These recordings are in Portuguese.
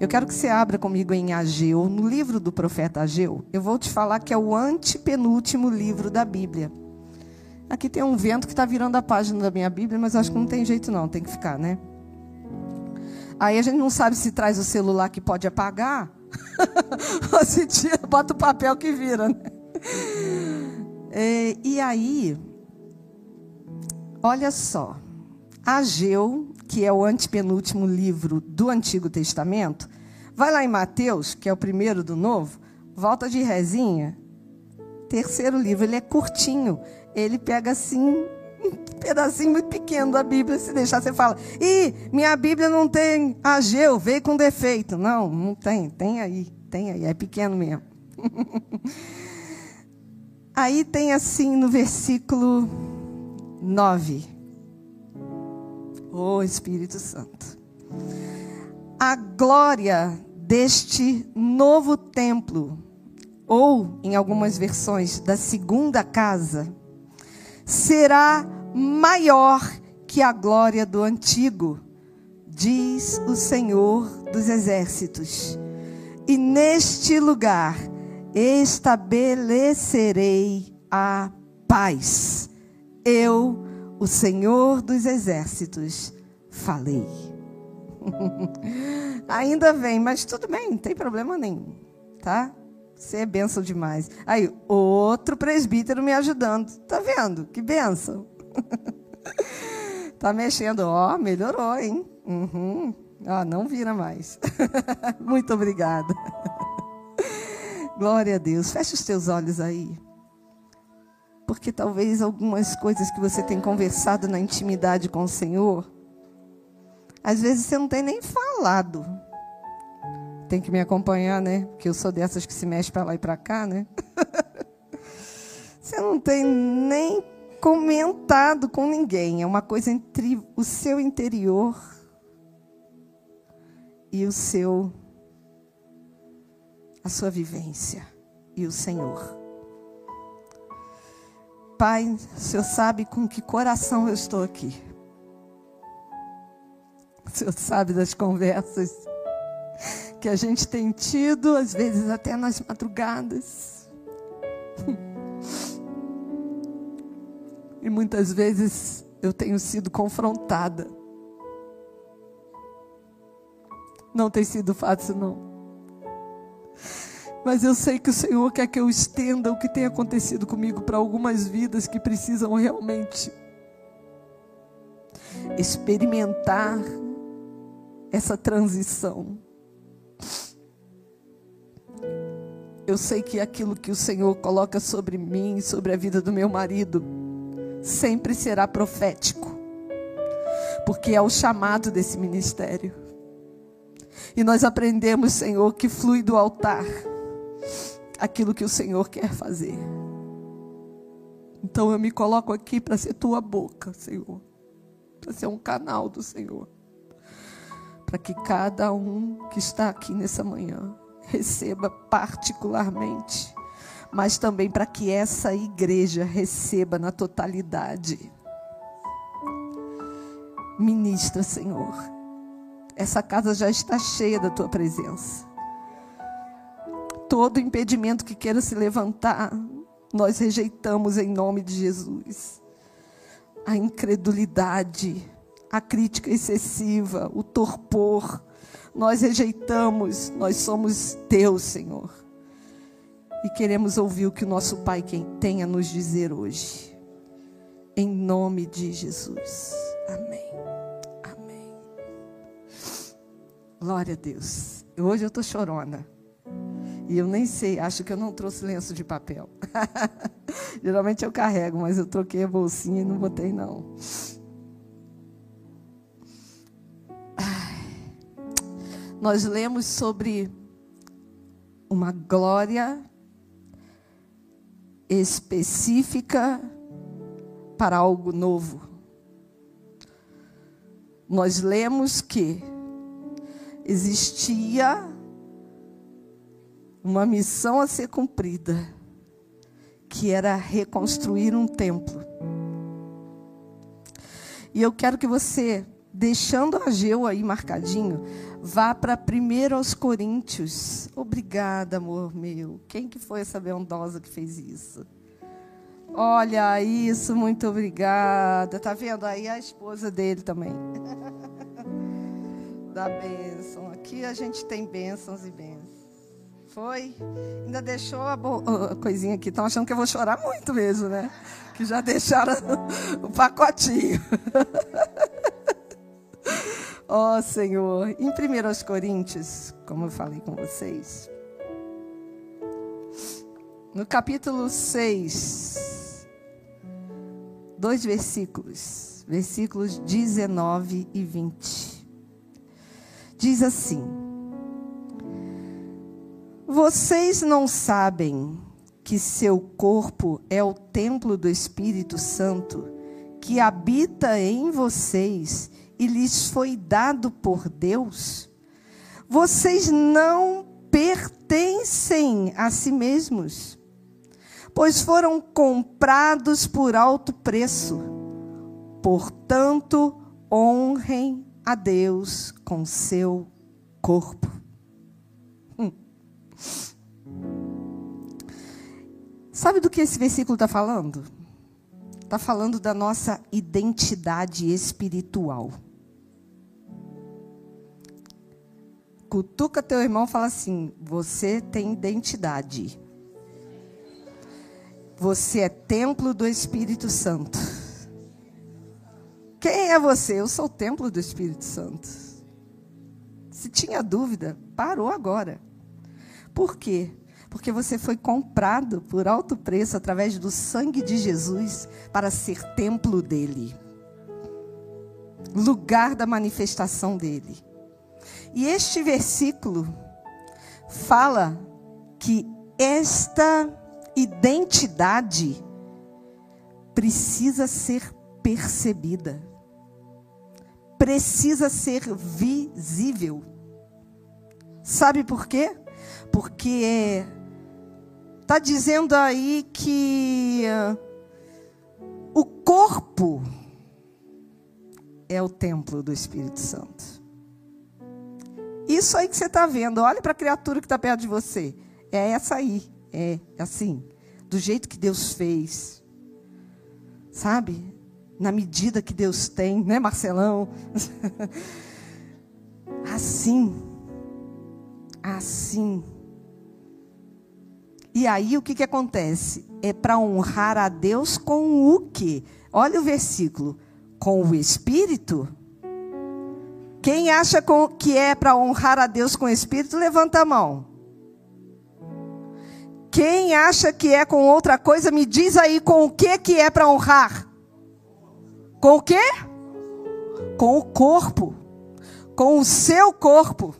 Eu quero que você abra comigo em Ageu, no livro do profeta Ageu. Eu vou te falar que é o antepenúltimo livro da Bíblia. Aqui tem um vento que está virando a página da minha Bíblia, mas acho que não tem jeito não, tem que ficar, né? Aí a gente não sabe se traz o celular que pode apagar, ou se tira, bota o papel que vira, né? E, e aí, olha só, Ageu que é o antepenúltimo livro do Antigo Testamento, vai lá em Mateus, que é o primeiro do Novo, volta de rezinha, terceiro livro, ele é curtinho, ele pega assim um pedacinho muito pequeno da Bíblia, se deixar você fala, ih, minha Bíblia não tem Ageu, veio com defeito. Não, não tem, tem aí, tem aí, é pequeno mesmo. aí tem assim no versículo 9. Oh Espírito Santo. A glória deste novo templo, ou em algumas versões da segunda casa, será maior que a glória do antigo, diz o Senhor dos exércitos. E neste lugar estabelecerei a paz. Eu o Senhor dos exércitos, falei. Ainda vem, mas tudo bem, não tem problema nenhum, tá? Você é benção demais. Aí, outro presbítero me ajudando. Tá vendo? Que benção. tá mexendo. Ó, melhorou, hein? Uhum. Ah, não vira mais. Muito obrigada. Glória a Deus. Feche os teus olhos aí porque talvez algumas coisas que você tem conversado na intimidade com o Senhor, às vezes você não tem nem falado. Tem que me acompanhar, né? Porque eu sou dessas que se mexe para lá e para cá, né? você não tem nem comentado com ninguém. É uma coisa entre o seu interior e o seu a sua vivência e o Senhor. Pai, o Senhor sabe com que coração eu estou aqui. O Senhor sabe das conversas que a gente tem tido, às vezes até nas madrugadas. E muitas vezes eu tenho sido confrontada. Não tem sido fácil, não. Mas eu sei que o Senhor quer que eu estenda o que tem acontecido comigo para algumas vidas que precisam realmente experimentar essa transição. Eu sei que aquilo que o Senhor coloca sobre mim, sobre a vida do meu marido, sempre será profético, porque é o chamado desse ministério. E nós aprendemos, Senhor, que flui do altar aquilo que o Senhor quer fazer. Então eu me coloco aqui para ser tua boca, Senhor. Para ser um canal do Senhor. Para que cada um que está aqui nessa manhã receba particularmente, mas também para que essa igreja receba na totalidade. Ministra, Senhor. Essa casa já está cheia da tua presença todo impedimento que queira se levantar, nós rejeitamos em nome de Jesus. A incredulidade, a crítica excessiva, o torpor, nós rejeitamos, nós somos Deus, Senhor. E queremos ouvir o que o nosso Pai tem a nos dizer hoje. Em nome de Jesus. Amém. Amém. Glória a Deus. Hoje eu estou chorona. E eu nem sei, acho que eu não trouxe lenço de papel. Geralmente eu carrego, mas eu troquei a bolsinha e não botei não. Nós lemos sobre uma glória específica para algo novo. Nós lemos que existia uma missão a ser cumprida, que era reconstruir um templo. E eu quero que você deixando a Ageu aí marcadinho, vá para 1 aos Coríntios. Obrigada, amor meu. Quem que foi essa bondosa que fez isso? Olha isso, muito obrigada. Tá vendo aí a esposa dele também. da bênção. Aqui a gente tem bênçãos e bênçãos. Foi? Ainda deixou a, a coisinha aqui. Estão achando que eu vou chorar muito mesmo, né? Que já deixaram o pacotinho. Ó oh, Senhor, em 1 Coríntios, como eu falei com vocês, no capítulo 6, dois versículos, versículos 19 e 20. Diz assim: Vocês não sabem que seu corpo é o templo do Espírito Santo, que habita em vocês e lhes foi dado por Deus, vocês não pertencem a si mesmos, pois foram comprados por alto preço. Portanto, honrem a Deus com seu corpo. Sabe do que esse versículo está falando? Está falando da nossa identidade espiritual. Cutuca teu irmão e fala assim: você tem identidade. Você é templo do Espírito Santo. Quem é você? Eu sou o templo do Espírito Santo. Se tinha dúvida, parou agora. Por quê? Porque você foi comprado por alto preço através do sangue de Jesus para ser templo dele lugar da manifestação dele. E este versículo fala que esta identidade precisa ser percebida, precisa ser visível. Sabe por quê? Porque está dizendo aí que uh, o corpo é o templo do Espírito Santo. Isso aí que você está vendo, olhe para a criatura que está perto de você. É essa aí. É assim. Do jeito que Deus fez. Sabe? Na medida que Deus tem, né, Marcelão? assim. Assim. E aí o que, que acontece? É para honrar a Deus com o quê? Olha o versículo. Com o Espírito quem acha que é para honrar a Deus com o espírito, levanta a mão. Quem acha que é com outra coisa, me diz aí com o que que é para honrar? Com o quê? Com o corpo. Com o seu corpo.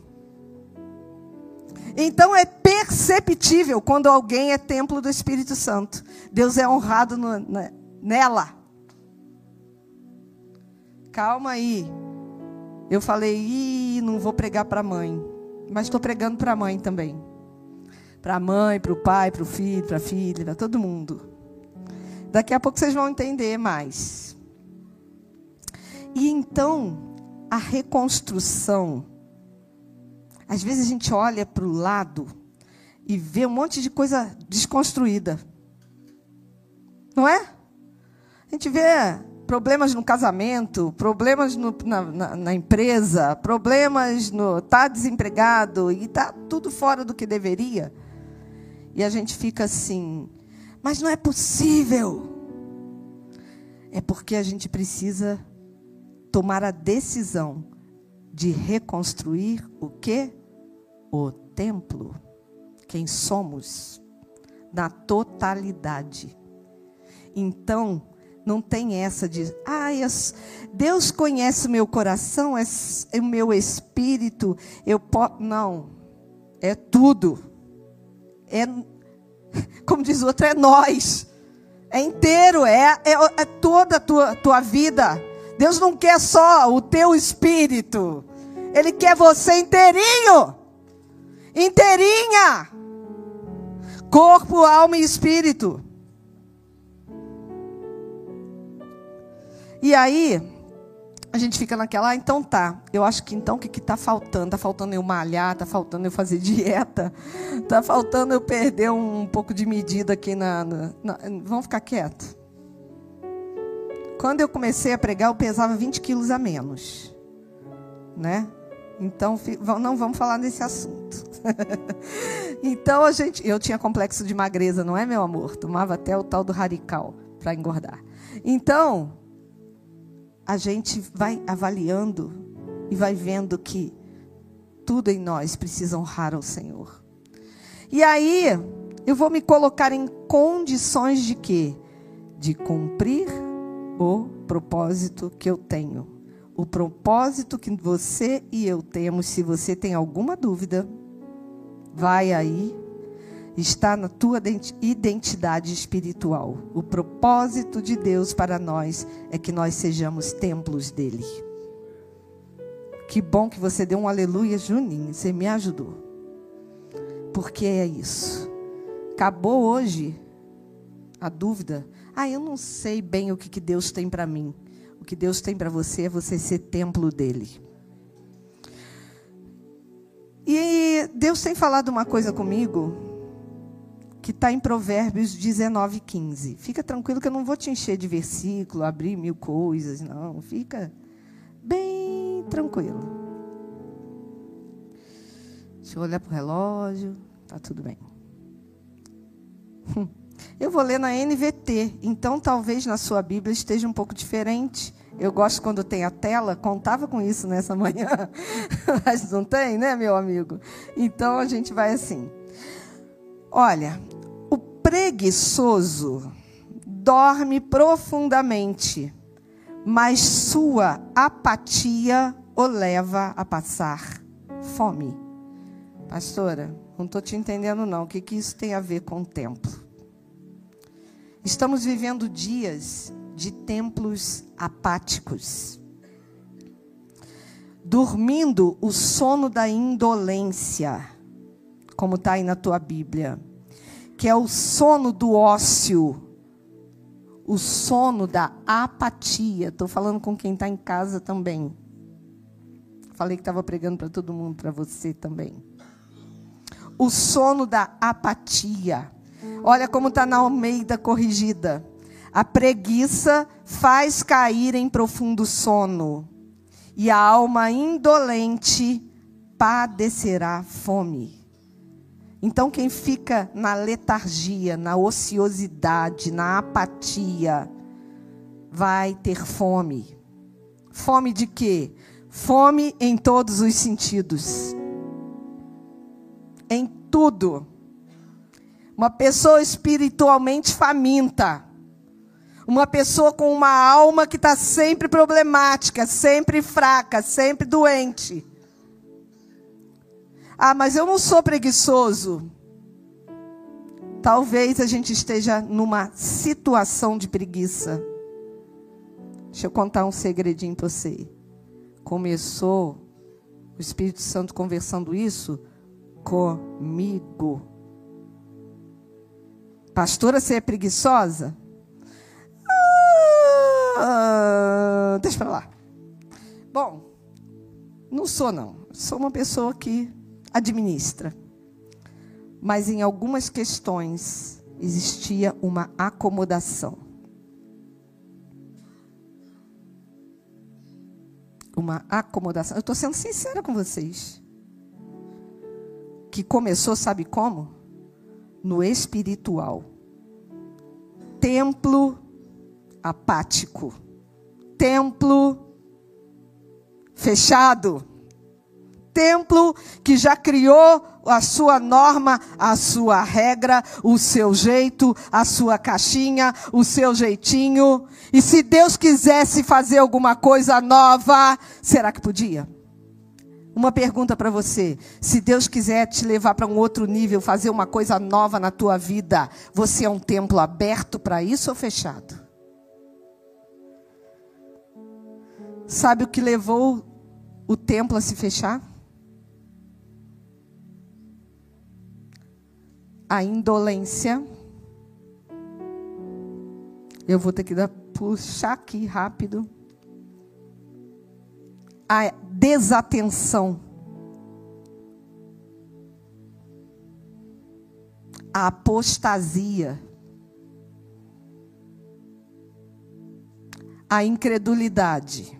Então é perceptível quando alguém é templo do Espírito Santo. Deus é honrado no, na, nela. Calma aí. Eu falei, Ih, não vou pregar para a mãe, mas estou pregando para a mãe também. Para a mãe, para o pai, para o filho, para a filha, para todo mundo. Daqui a pouco vocês vão entender mais. E então, a reconstrução. Às vezes a gente olha para o lado e vê um monte de coisa desconstruída. Não é? A gente vê problemas no casamento, problemas no, na, na, na, empresa, problemas no tá desempregado e tá tudo fora do que deveria. E a gente fica assim, mas não é possível. É porque a gente precisa tomar a decisão de reconstruir o que? O templo. Quem somos na totalidade. Então, não tem essa de, ah, Deus conhece meu coração, é, é o meu espírito, eu posso. Não, é tudo. É, como diz o outro, é nós. É inteiro, é, é, é toda a tua, tua vida. Deus não quer só o teu espírito, Ele quer você inteirinho, inteirinha, corpo, alma e espírito. E aí, a gente fica naquela, ah, então tá. Eu acho que então o que está faltando? Está faltando eu malhar, está faltando eu fazer dieta, está faltando eu perder um, um pouco de medida aqui na, na, na. Vamos ficar quieto. Quando eu comecei a pregar, eu pesava 20 quilos a menos. Né? Então, não vamos falar nesse assunto. então, a gente, eu tinha complexo de magreza, não é, meu amor? Tomava até o tal do radical para engordar. Então, a gente vai avaliando e vai vendo que tudo em nós precisa honrar ao Senhor. E aí, eu vou me colocar em condições de quê? De cumprir o propósito que eu tenho. O propósito que você e eu temos, se você tem alguma dúvida, vai aí está na tua identidade espiritual. O propósito de Deus para nós é que nós sejamos templos dele. Que bom que você deu um aleluia, Juninho. Você me ajudou. Porque é isso. Acabou hoje a dúvida. Ah, eu não sei bem o que, que Deus tem para mim. O que Deus tem para você é você ser templo dele. E Deus tem falado uma coisa comigo que está em Provérbios 19, 15. Fica tranquilo que eu não vou te encher de versículo, abrir mil coisas, não. Fica bem tranquilo. Deixa eu olhar para o relógio. Tá tudo bem. Eu vou ler na NVT, então talvez na sua Bíblia esteja um pouco diferente. Eu gosto quando tem a tela, contava com isso nessa manhã, mas não tem, né, meu amigo? Então a gente vai assim. Olha, o preguiçoso dorme profundamente, mas sua apatia o leva a passar fome. Pastora, não estou te entendendo não. O que, que isso tem a ver com o templo? Estamos vivendo dias de templos apáticos. Dormindo o sono da indolência como está aí na tua Bíblia, que é o sono do ócio, o sono da apatia. Estou falando com quem está em casa também. Falei que estava pregando para todo mundo, para você também. O sono da apatia. Olha como está na Almeida corrigida. A preguiça faz cair em profundo sono, e a alma indolente padecerá fome. Então, quem fica na letargia, na ociosidade, na apatia, vai ter fome. Fome de quê? Fome em todos os sentidos. Em tudo. Uma pessoa espiritualmente faminta. Uma pessoa com uma alma que está sempre problemática, sempre fraca, sempre doente. Ah, mas eu não sou preguiçoso. Talvez a gente esteja numa situação de preguiça. Deixa eu contar um segredinho para você. Começou o Espírito Santo conversando isso comigo. Pastora, você é preguiçosa? Ah, deixa para lá. Bom, não sou não. Sou uma pessoa que administra. Mas em algumas questões existia uma acomodação. Uma acomodação. Eu estou sendo sincera com vocês. Que começou, sabe como? No espiritual. Templo apático. Templo fechado templo que já criou a sua norma, a sua regra, o seu jeito, a sua caixinha, o seu jeitinho. E se Deus quisesse fazer alguma coisa nova, será que podia? Uma pergunta para você: se Deus quiser te levar para um outro nível, fazer uma coisa nova na tua vida, você é um templo aberto para isso ou fechado? Sabe o que levou o templo a se fechar? a indolência. Eu vou ter que dar, puxar aqui rápido. A desatenção, a apostasia, a incredulidade.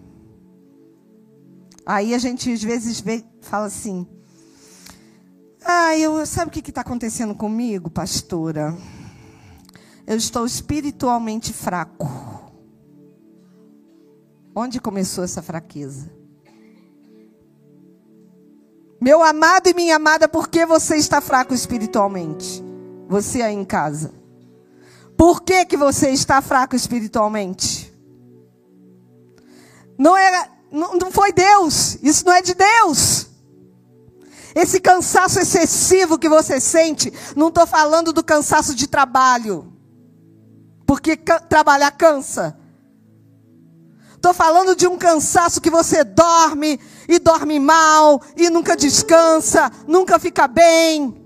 Aí a gente às vezes vê, fala assim: ah, eu, sabe o que está acontecendo comigo, pastora? Eu estou espiritualmente fraco. Onde começou essa fraqueza? Meu amado e minha amada, por que você está fraco espiritualmente? Você aí em casa. Por que, que você está fraco espiritualmente? Não, era, não, não foi Deus. Isso não é de Deus. Esse cansaço excessivo que você sente, não estou falando do cansaço de trabalho, porque trabalhar cansa. Estou falando de um cansaço que você dorme e dorme mal e nunca descansa, nunca fica bem.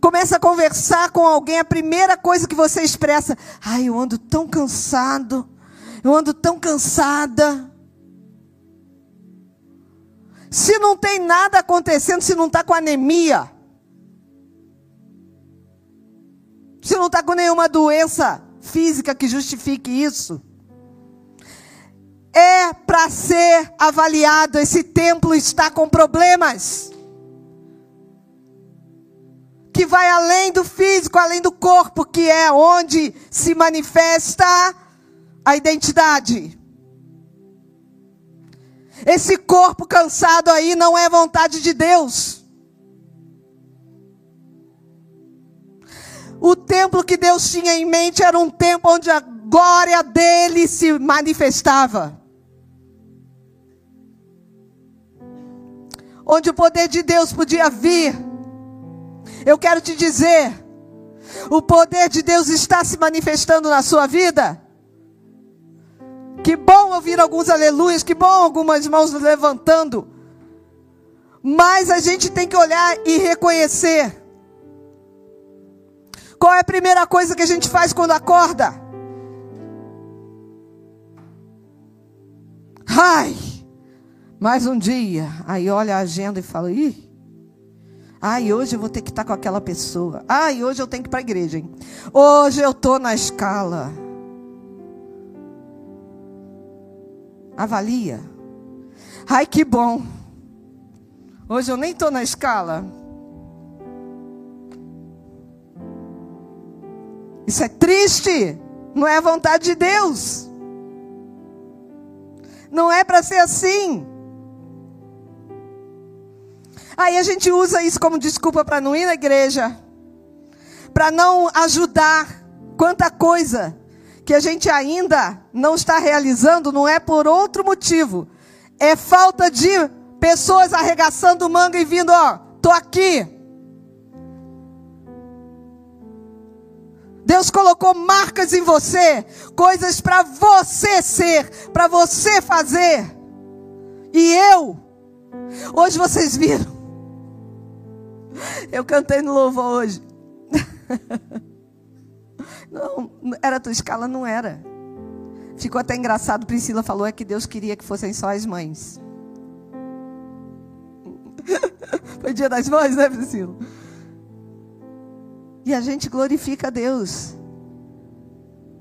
Começa a conversar com alguém, a primeira coisa que você expressa: ai, eu ando tão cansado, eu ando tão cansada. Se não tem nada acontecendo, se não está com anemia, se não está com nenhuma doença física que justifique isso, é para ser avaliado. Esse templo está com problemas. Que vai além do físico, além do corpo, que é onde se manifesta a identidade. Esse corpo cansado aí não é vontade de Deus. O templo que Deus tinha em mente era um templo onde a glória dele se manifestava. Onde o poder de Deus podia vir. Eu quero te dizer, o poder de Deus está se manifestando na sua vida. Que bom ouvir alguns aleluias, que bom algumas mãos levantando. Mas a gente tem que olhar e reconhecer. Qual é a primeira coisa que a gente faz quando acorda? Ai, mais um dia. Aí olha a agenda e fala: ih, ai, hoje eu vou ter que estar com aquela pessoa. Ai, hoje eu tenho que ir para a igreja, hein? Hoje eu estou na escala. Avalia. Ai, que bom. Hoje eu nem estou na escala. Isso é triste. Não é a vontade de Deus. Não é para ser assim. Aí a gente usa isso como desculpa para não ir na igreja, para não ajudar. Quanta coisa que a gente ainda não está realizando não é por outro motivo. É falta de pessoas arregaçando manga e vindo, ó, tô aqui. Deus colocou marcas em você, coisas para você ser, para você fazer. E eu, hoje vocês viram, eu cantei no louvor hoje. Não, era tua escala, não era. Ficou até engraçado, Priscila falou é que Deus queria que fossem só as mães. Foi dia das mães, né, Priscila? E a gente glorifica a Deus.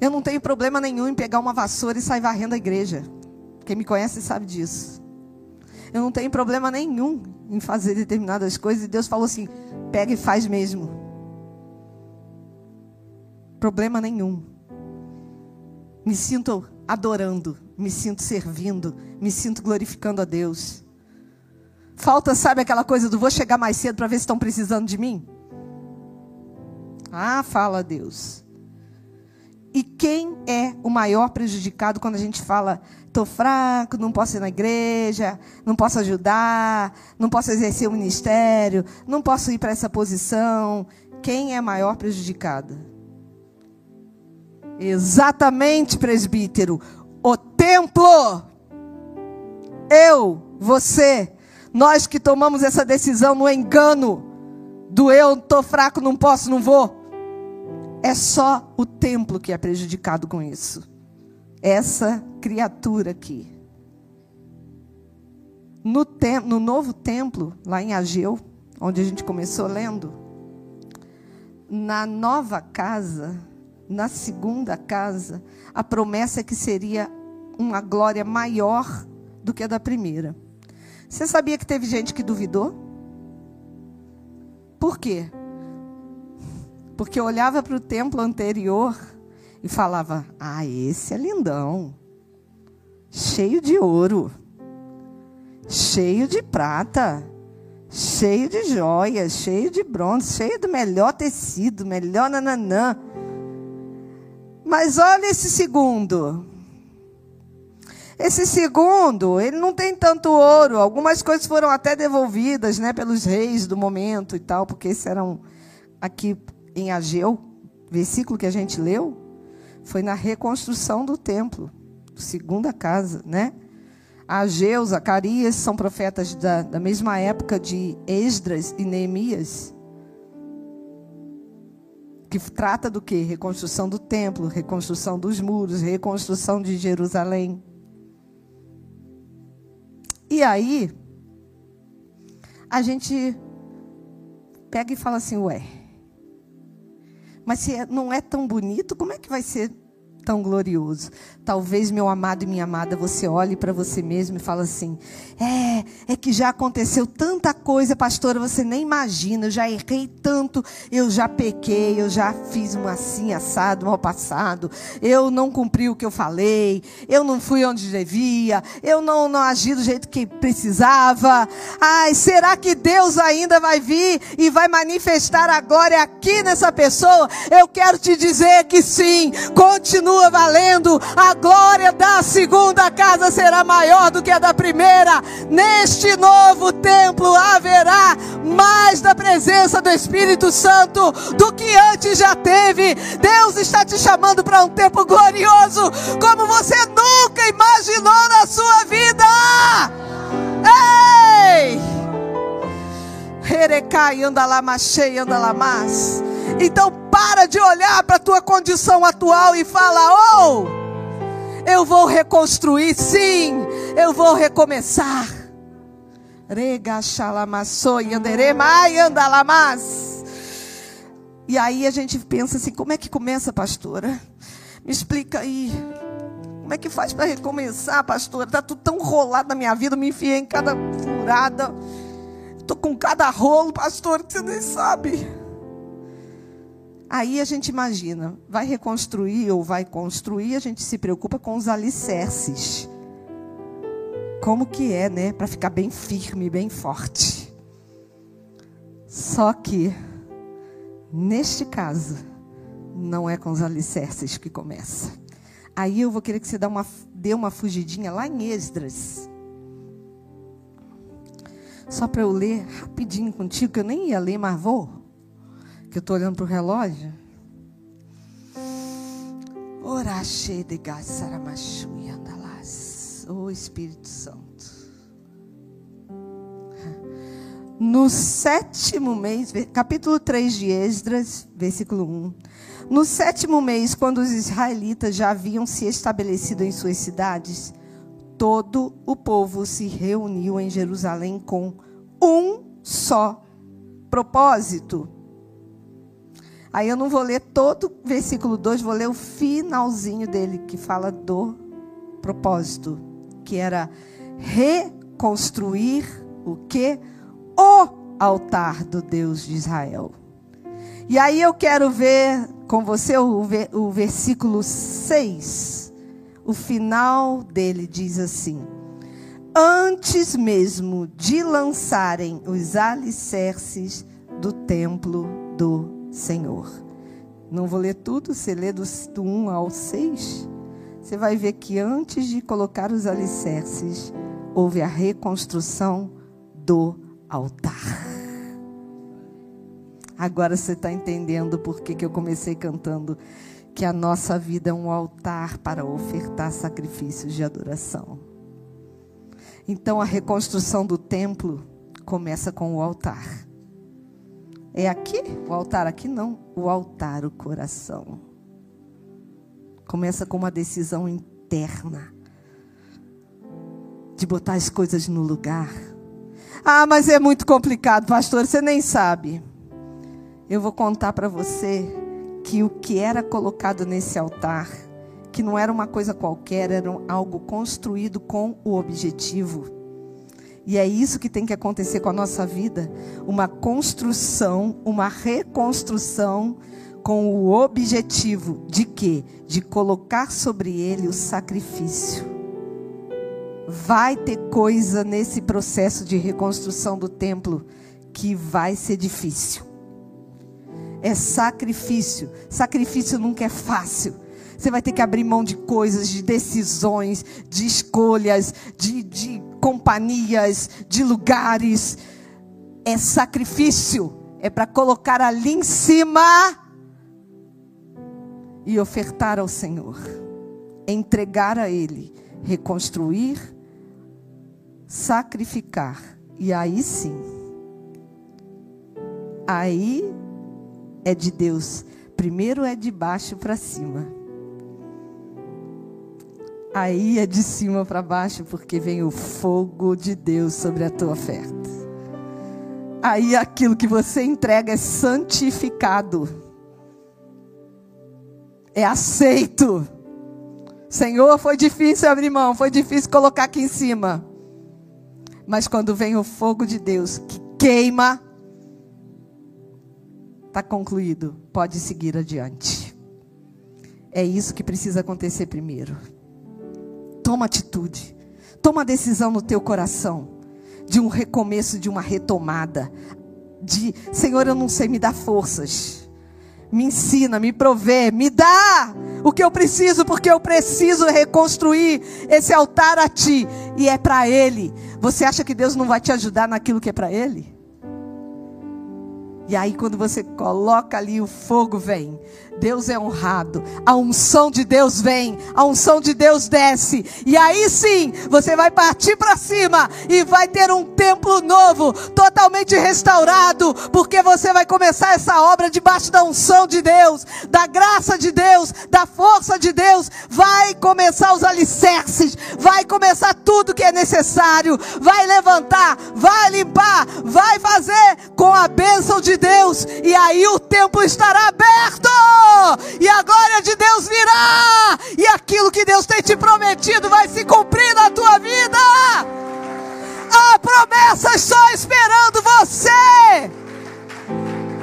Eu não tenho problema nenhum em pegar uma vassoura e sair varrendo a igreja. Quem me conhece sabe disso. Eu não tenho problema nenhum em fazer determinadas coisas. E Deus falou assim: pega e faz mesmo problema nenhum. Me sinto adorando, me sinto servindo, me sinto glorificando a Deus. Falta, sabe aquela coisa do vou chegar mais cedo para ver se estão precisando de mim? Ah, fala Deus. E quem é o maior prejudicado quando a gente fala, estou fraco, não posso ir na igreja, não posso ajudar, não posso exercer o ministério, não posso ir para essa posição? Quem é maior prejudicado? Exatamente, presbítero. O templo. Eu, você, nós que tomamos essa decisão no engano do eu tô fraco, não posso, não vou. É só o templo que é prejudicado com isso. Essa criatura aqui. No, no novo templo, lá em Ageu, onde a gente começou lendo, na nova casa, na segunda casa, a promessa é que seria uma glória maior do que a da primeira. Você sabia que teve gente que duvidou? Por quê? Porque olhava para o templo anterior e falava: Ah, esse é lindão, cheio de ouro cheio de prata, cheio de joias, cheio de bronze, cheio do melhor tecido, melhor nananã. Mas olha esse segundo. Esse segundo, ele não tem tanto ouro. Algumas coisas foram até devolvidas, né, pelos reis do momento e tal, porque esse era um, aqui em Ageu, versículo que a gente leu, foi na reconstrução do templo, segunda casa, né? Ageu, Zacarias são profetas da, da mesma época de Esdras e Neemias. Que trata do que? Reconstrução do templo, reconstrução dos muros, reconstrução de Jerusalém. E aí, a gente pega e fala assim, ué, mas se é, não é tão bonito, como é que vai ser tão glorioso. Talvez, meu amado e minha amada, você olhe para você mesmo e fale assim: é, é que já aconteceu tanta coisa, pastora, você nem imagina. Eu já errei tanto, eu já pequei, eu já fiz um assim assado, mal passado. Eu não cumpri o que eu falei, eu não fui onde devia, eu não, não agi do jeito que precisava. Ai, será que Deus ainda vai vir e vai manifestar a glória aqui nessa pessoa? Eu quero te dizer que sim, continua continua valendo. A glória da segunda casa será maior do que a da primeira. Neste novo templo haverá mais da presença do Espírito Santo do que antes já teve. Deus está te chamando para um tempo glorioso, como você nunca imaginou na sua vida. Ei! Herecai anda lá, machei anda lá, mas. Então para de olhar para a tua condição atual e fala: "Oh, eu vou reconstruir, sim, eu vou recomeçar". Rega e aí a gente pensa assim: como é que começa, pastora? Me explica aí. Como é que faz para recomeçar, pastora? Está tudo tão rolado na minha vida, me enfiei em cada furada. Estou com cada rolo, pastor, que você nem sabe. Aí a gente imagina, vai reconstruir ou vai construir, a gente se preocupa com os alicerces. Como que é, né? Para ficar bem firme, bem forte. Só que, neste caso, não é com os alicerces que começa. Aí eu vou querer que você dê uma, dê uma fugidinha lá em Esdras. Só para eu ler rapidinho contigo, que eu nem ia ler, mas vou que eu estou olhando para o relógio. Orache de Gassaramachu e Andalás. Ô Espírito Santo. No sétimo mês, capítulo 3 de Esdras, versículo 1. No sétimo mês, quando os israelitas já haviam se estabelecido em suas cidades, todo o povo se reuniu em Jerusalém com um só propósito Aí eu não vou ler todo o versículo 2, vou ler o finalzinho dele, que fala do propósito, que era reconstruir o que? O altar do Deus de Israel. E aí eu quero ver com você o, o versículo 6. O final dele diz assim: Antes mesmo de lançarem os alicerces do templo do Senhor. Não vou ler tudo, você lê do, do 1 ao 6, você vai ver que antes de colocar os alicerces, houve a reconstrução do altar. Agora você está entendendo por que eu comecei cantando que a nossa vida é um altar para ofertar sacrifícios de adoração. Então a reconstrução do templo começa com o altar. É aqui? O altar aqui não. O altar, o coração. Começa com uma decisão interna. De botar as coisas no lugar. Ah, mas é muito complicado, pastor, você nem sabe. Eu vou contar para você que o que era colocado nesse altar, que não era uma coisa qualquer, era algo construído com o objetivo. E é isso que tem que acontecer com a nossa vida, uma construção, uma reconstrução com o objetivo de quê? De colocar sobre ele o sacrifício. Vai ter coisa nesse processo de reconstrução do templo que vai ser difícil. É sacrifício. Sacrifício nunca é fácil. Você vai ter que abrir mão de coisas, de decisões, de escolhas, de, de companhias, de lugares. É sacrifício. É para colocar ali em cima e ofertar ao Senhor, entregar a Ele, reconstruir, sacrificar. E aí sim, aí é de Deus. Primeiro é de baixo para cima. Aí é de cima para baixo, porque vem o fogo de Deus sobre a tua oferta. Aí aquilo que você entrega é santificado é aceito. Senhor, foi difícil abrir mão, foi difícil colocar aqui em cima. Mas quando vem o fogo de Deus que queima, está concluído, pode seguir adiante. É isso que precisa acontecer primeiro. Toma atitude, toma decisão no teu coração de um recomeço, de uma retomada. De Senhor, eu não sei, me dá forças me ensina, me provê, me dá o que eu preciso, porque eu preciso reconstruir esse altar a ti. E é para Ele. Você acha que Deus não vai te ajudar naquilo que é para Ele? E aí, quando você coloca ali, o fogo vem. Deus é honrado. A unção de Deus vem. A unção de Deus desce. E aí sim, você vai partir para cima e vai ter um templo novo, totalmente restaurado, porque você vai começar essa obra debaixo da unção de Deus, da graça de Deus, da força de Deus. Vai começar os alicerces, vai começar tudo que é necessário. Vai levantar, vai limpar, vai fazer com a bênção de Deus. E aí o templo estará aberto e a glória de Deus virá, e aquilo que Deus tem te prometido vai se cumprir na tua vida. Há promessas só esperando você.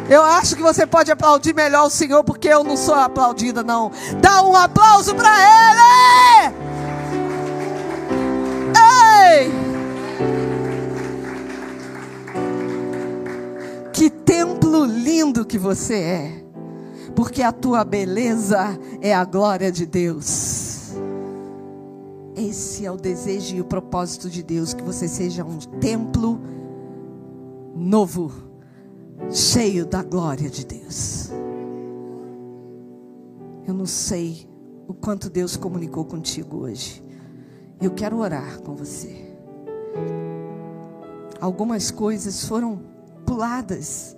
Eu acho que você pode aplaudir melhor o Senhor, porque eu não sou aplaudida, não. Dá um aplauso para Ele. Que templo lindo que você é porque a tua beleza é a glória de Deus. Esse é o desejo e o propósito de Deus, que você seja um templo novo, cheio da glória de Deus. Eu não sei o quanto Deus comunicou contigo hoje. Eu quero orar com você. Algumas coisas foram puladas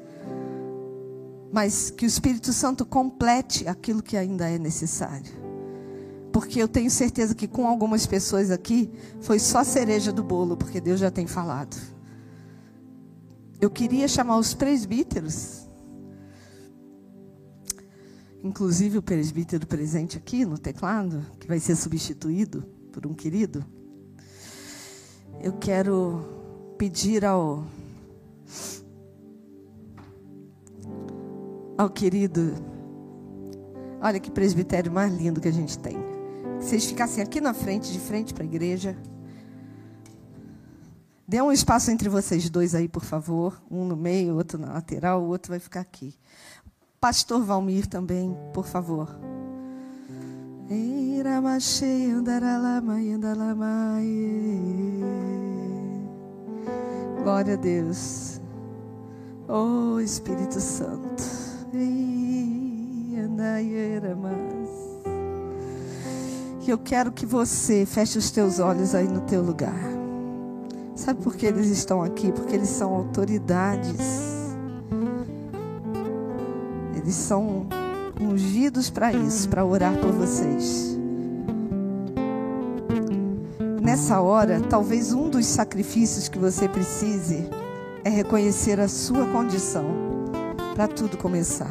mas que o Espírito Santo complete aquilo que ainda é necessário. Porque eu tenho certeza que com algumas pessoas aqui foi só cereja do bolo, porque Deus já tem falado. Eu queria chamar os presbíteros, inclusive o presbítero presente aqui no teclado, que vai ser substituído por um querido. Eu quero pedir ao ao querido. Olha que presbitério mais lindo que a gente tem. Se vocês ficassem aqui na frente, de frente para a igreja. Dê um espaço entre vocês dois aí, por favor. Um no meio, outro na lateral, o outro vai ficar aqui. Pastor Valmir também, por favor. Glória a Deus. Oh Espírito Santo. E eu quero que você feche os teus olhos aí no teu lugar. Sabe por que eles estão aqui? Porque eles são autoridades. Eles são ungidos para isso, para orar por vocês. nessa hora, talvez um dos sacrifícios que você precise é reconhecer a sua condição para tudo começar.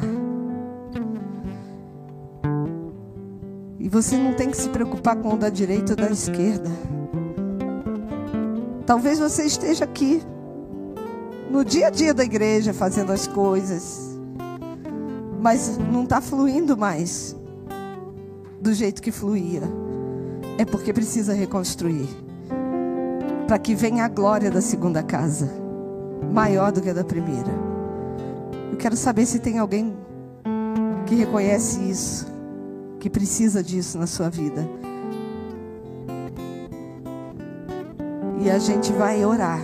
E você não tem que se preocupar com o da direita ou da esquerda. Talvez você esteja aqui, no dia a dia da igreja, fazendo as coisas, mas não está fluindo mais do jeito que fluía. É porque precisa reconstruir para que venha a glória da segunda casa, maior do que a da primeira. Eu quero saber se tem alguém que reconhece isso, que precisa disso na sua vida. E a gente vai orar.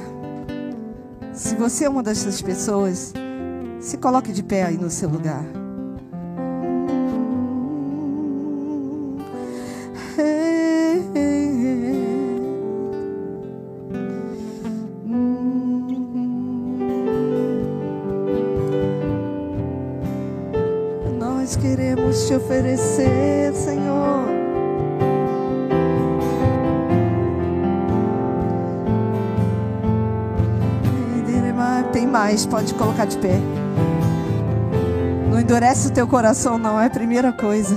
Se você é uma dessas pessoas, se coloque de pé aí no seu lugar. Queremos te oferecer, Senhor. Tem mais, pode colocar de pé. Não endurece o teu coração, não, é a primeira coisa.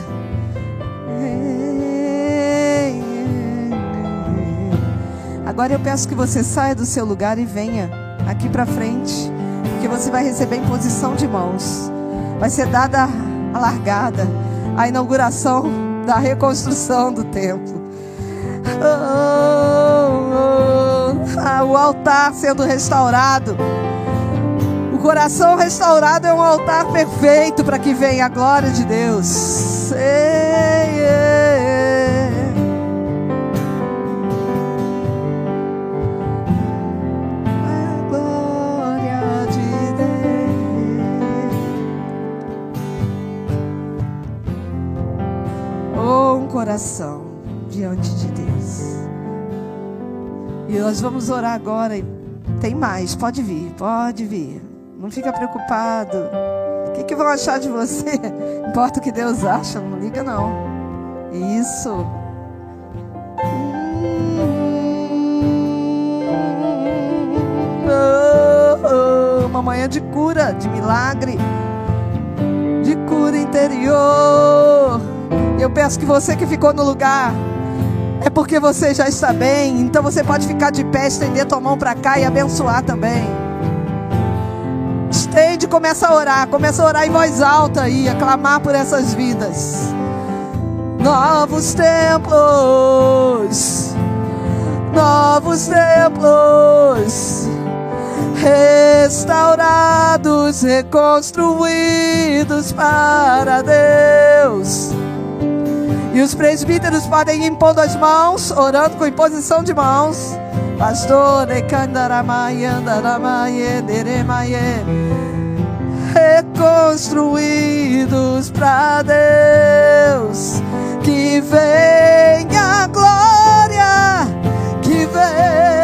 Agora eu peço que você saia do seu lugar e venha aqui para frente, porque você vai receber em posição de mãos. Vai ser dada a largada, a inauguração da reconstrução do templo. Oh, oh, oh. o altar sendo restaurado. O coração restaurado é um altar perfeito para que venha a glória de Deus. Ei. Nós vamos orar agora. Tem mais, pode vir, pode vir. Não fica preocupado. O que, que vão achar de você? Importa o que Deus acha, não liga não. Isso. Oh, oh, uma manhã de cura, de milagre, de cura interior. Eu peço que você que ficou no lugar, é porque você já está bem. Então você pode ficar de pé, estender tua mão para cá e abençoar também. Estende, começa a orar, começa a orar em voz alta aí, a clamar por essas vidas. Novos templos, novos templos, restaurados, reconstruídos para Deus. E os presbíteros podem ir impondo as mãos, orando com imposição de mãos. Pastor, reconstruídos para Deus. Que venha a glória, que venha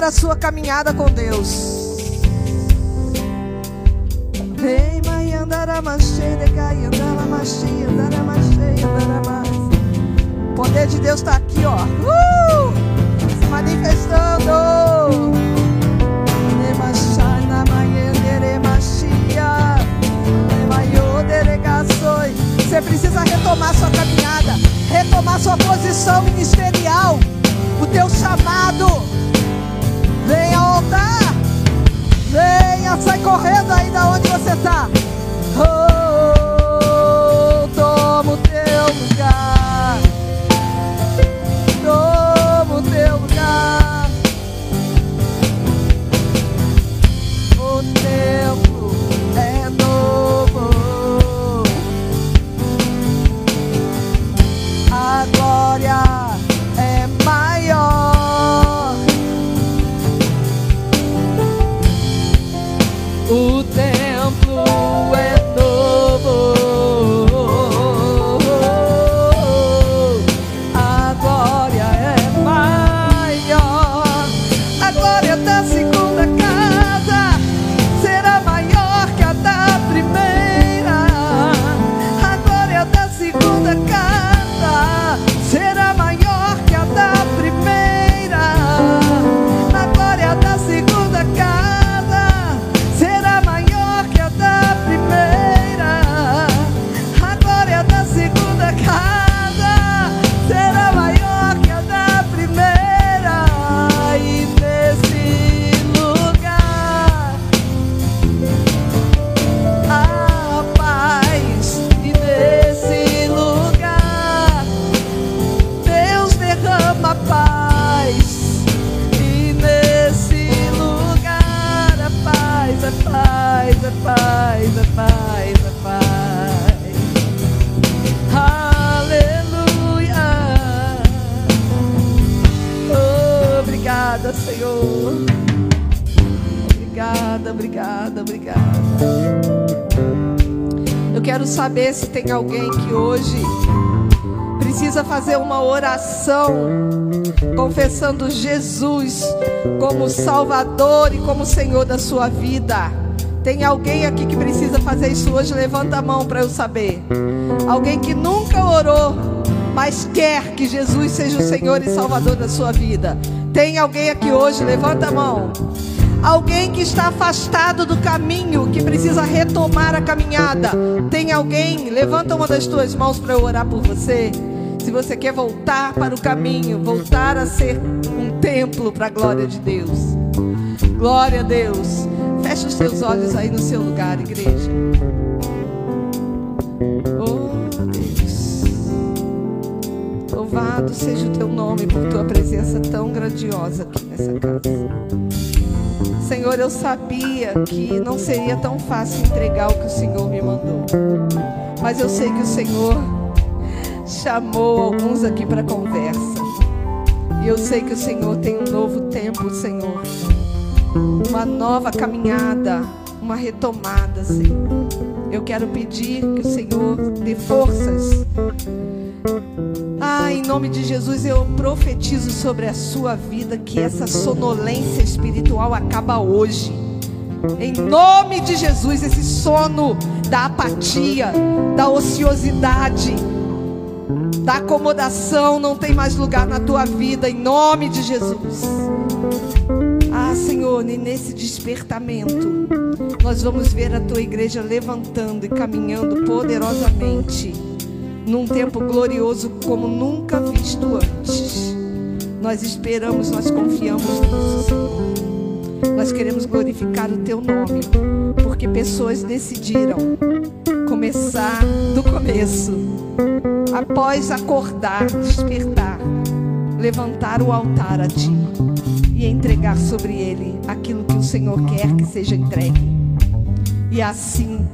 a sua caminhada com Deus. O poder de Deus está aqui, ó. Uh! Se manifestando. Você precisa retomar sua caminhada, retomar sua posição inicial Obrigada, sai correndo aí. Se tem alguém que hoje precisa fazer uma oração confessando Jesus como Salvador e como Senhor da sua vida. Tem alguém aqui que precisa fazer isso hoje? Levanta a mão para eu saber. Alguém que nunca orou, mas quer que Jesus seja o Senhor e Salvador da sua vida. Tem alguém aqui hoje? Levanta a mão. Alguém que está afastado do caminho, que precisa retomar a caminhada. Tem alguém? Levanta uma das tuas mãos para eu orar por você. Se você quer voltar para o caminho, voltar a ser um templo para a glória de Deus. Glória a Deus. Feche os seus olhos aí no seu lugar, igreja. Oh, Deus. Louvado seja o teu nome por tua presença tão grandiosa aqui nessa casa. Senhor, eu sabia que não seria tão fácil entregar o que o Senhor me mandou. Mas eu sei que o Senhor chamou alguns aqui para conversa. E eu sei que o Senhor tem um novo tempo, Senhor uma nova caminhada, uma retomada, Senhor. Eu quero pedir que o Senhor dê forças. Ah, em nome de Jesus eu profetizo sobre a sua vida que essa sonolência espiritual acaba hoje. Em nome de Jesus, esse sono da apatia, da ociosidade, da acomodação não tem mais lugar na tua vida, em nome de Jesus. Ah, Senhor, e nesse despertamento, nós vamos ver a tua igreja levantando e caminhando poderosamente, num tempo glorioso como nunca visto antes. Nós esperamos, nós confiamos nisso, Senhor. Nós queremos glorificar o teu nome, porque pessoas decidiram começar do começo, após acordar, despertar, levantar o altar a ti e entregar sobre ele aquilo que o Senhor quer que seja entregue. E assim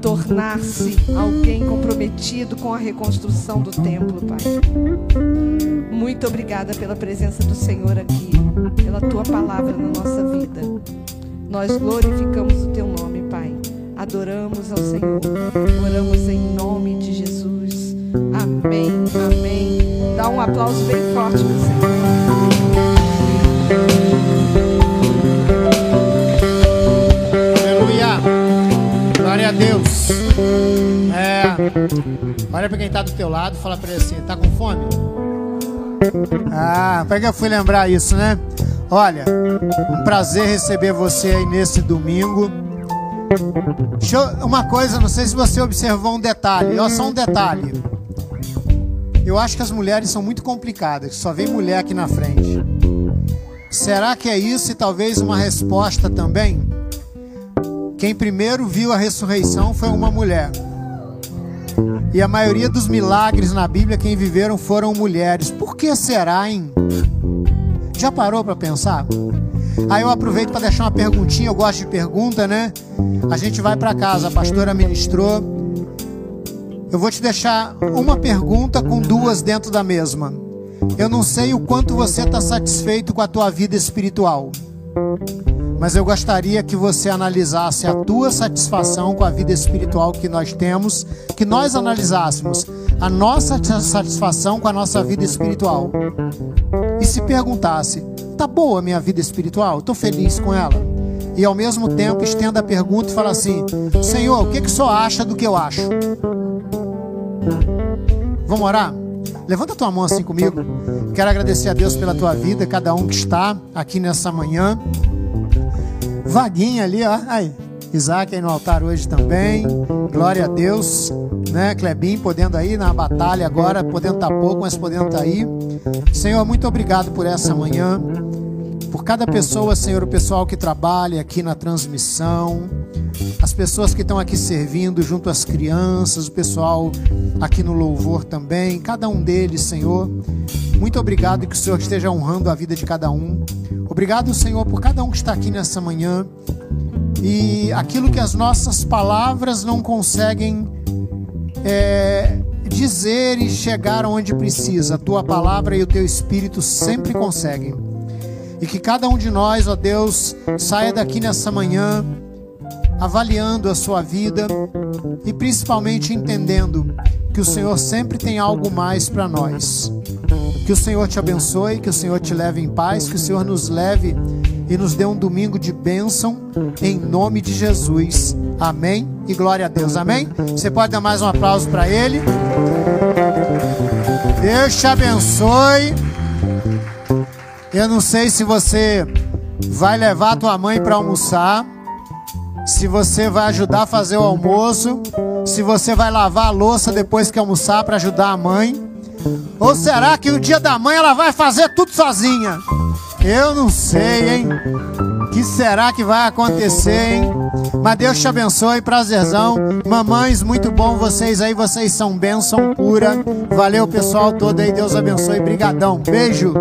tornar-se alguém comprometido com a reconstrução do templo, Pai. Muito obrigada pela presença do Senhor aqui, pela tua palavra na nossa vida. Nós glorificamos o teu nome, Pai. Adoramos ao Senhor. Oramos em nome de Jesus. Amém. Amém. Dá um aplauso bem forte para o Senhor. A Deus. É, olha quem está do teu lado fala para ele assim: tá com fome? Ah, para que eu fui lembrar isso, né? Olha, um prazer receber você aí nesse domingo. Eu, uma coisa, não sei se você observou um detalhe, olha só um detalhe. Eu acho que as mulheres são muito complicadas, só vem mulher aqui na frente. Será que é isso e talvez uma resposta também? Quem primeiro viu a ressurreição foi uma mulher. E a maioria dos milagres na Bíblia, quem viveram foram mulheres. Por que será, hein? Já parou para pensar? Aí eu aproveito para deixar uma perguntinha, eu gosto de pergunta, né? A gente vai para casa, a pastora ministrou. Eu vou te deixar uma pergunta com duas dentro da mesma. Eu não sei o quanto você está satisfeito com a tua vida espiritual, mas eu gostaria que você analisasse a tua satisfação com a vida espiritual que nós temos, que nós analisássemos a nossa satisfação com a nossa vida espiritual e se perguntasse: tá boa a minha vida espiritual? Estou feliz com ela? E ao mesmo tempo estenda a pergunta e fala assim: Senhor, o que, que o Senhor acha do que eu acho? Vamos orar? Levanta tua mão assim comigo. Quero agradecer a Deus pela tua vida, cada um que está aqui nessa manhã. Vaguinha ali, ó. Aí, Isaac aí no altar hoje também. Glória a Deus. Né, Clebim podendo aí na batalha agora, podendo estar tá pouco, mas podendo estar tá aí. Senhor, muito obrigado por essa manhã. Por cada pessoa, Senhor, o pessoal que trabalha aqui na transmissão as pessoas que estão aqui servindo junto às crianças, o pessoal aqui no louvor também, cada um deles, Senhor. Muito obrigado que o Senhor esteja honrando a vida de cada um. Obrigado, Senhor, por cada um que está aqui nessa manhã. E aquilo que as nossas palavras não conseguem é, dizer e chegar onde precisa, a tua palavra e o teu espírito sempre conseguem. E que cada um de nós, ó Deus, saia daqui nessa manhã avaliando a sua vida e principalmente entendendo que o Senhor sempre tem algo mais para nós. Que o Senhor te abençoe, que o Senhor te leve em paz, que o Senhor nos leve e nos dê um domingo de bênção, em nome de Jesus. Amém e glória a Deus. Amém? Você pode dar mais um aplauso para Ele. Deus te abençoe. Eu não sei se você vai levar tua mãe para almoçar, se você vai ajudar a fazer o almoço, se você vai lavar a louça depois que almoçar para ajudar a mãe. Ou será que no dia da mãe ela vai fazer tudo sozinha? Eu não sei, hein? que será que vai acontecer, hein? Mas Deus te abençoe, prazerzão. Mamães, muito bom vocês aí, vocês são bênção pura. Valeu, pessoal todo aí, Deus abençoe. Brigadão. Beijo.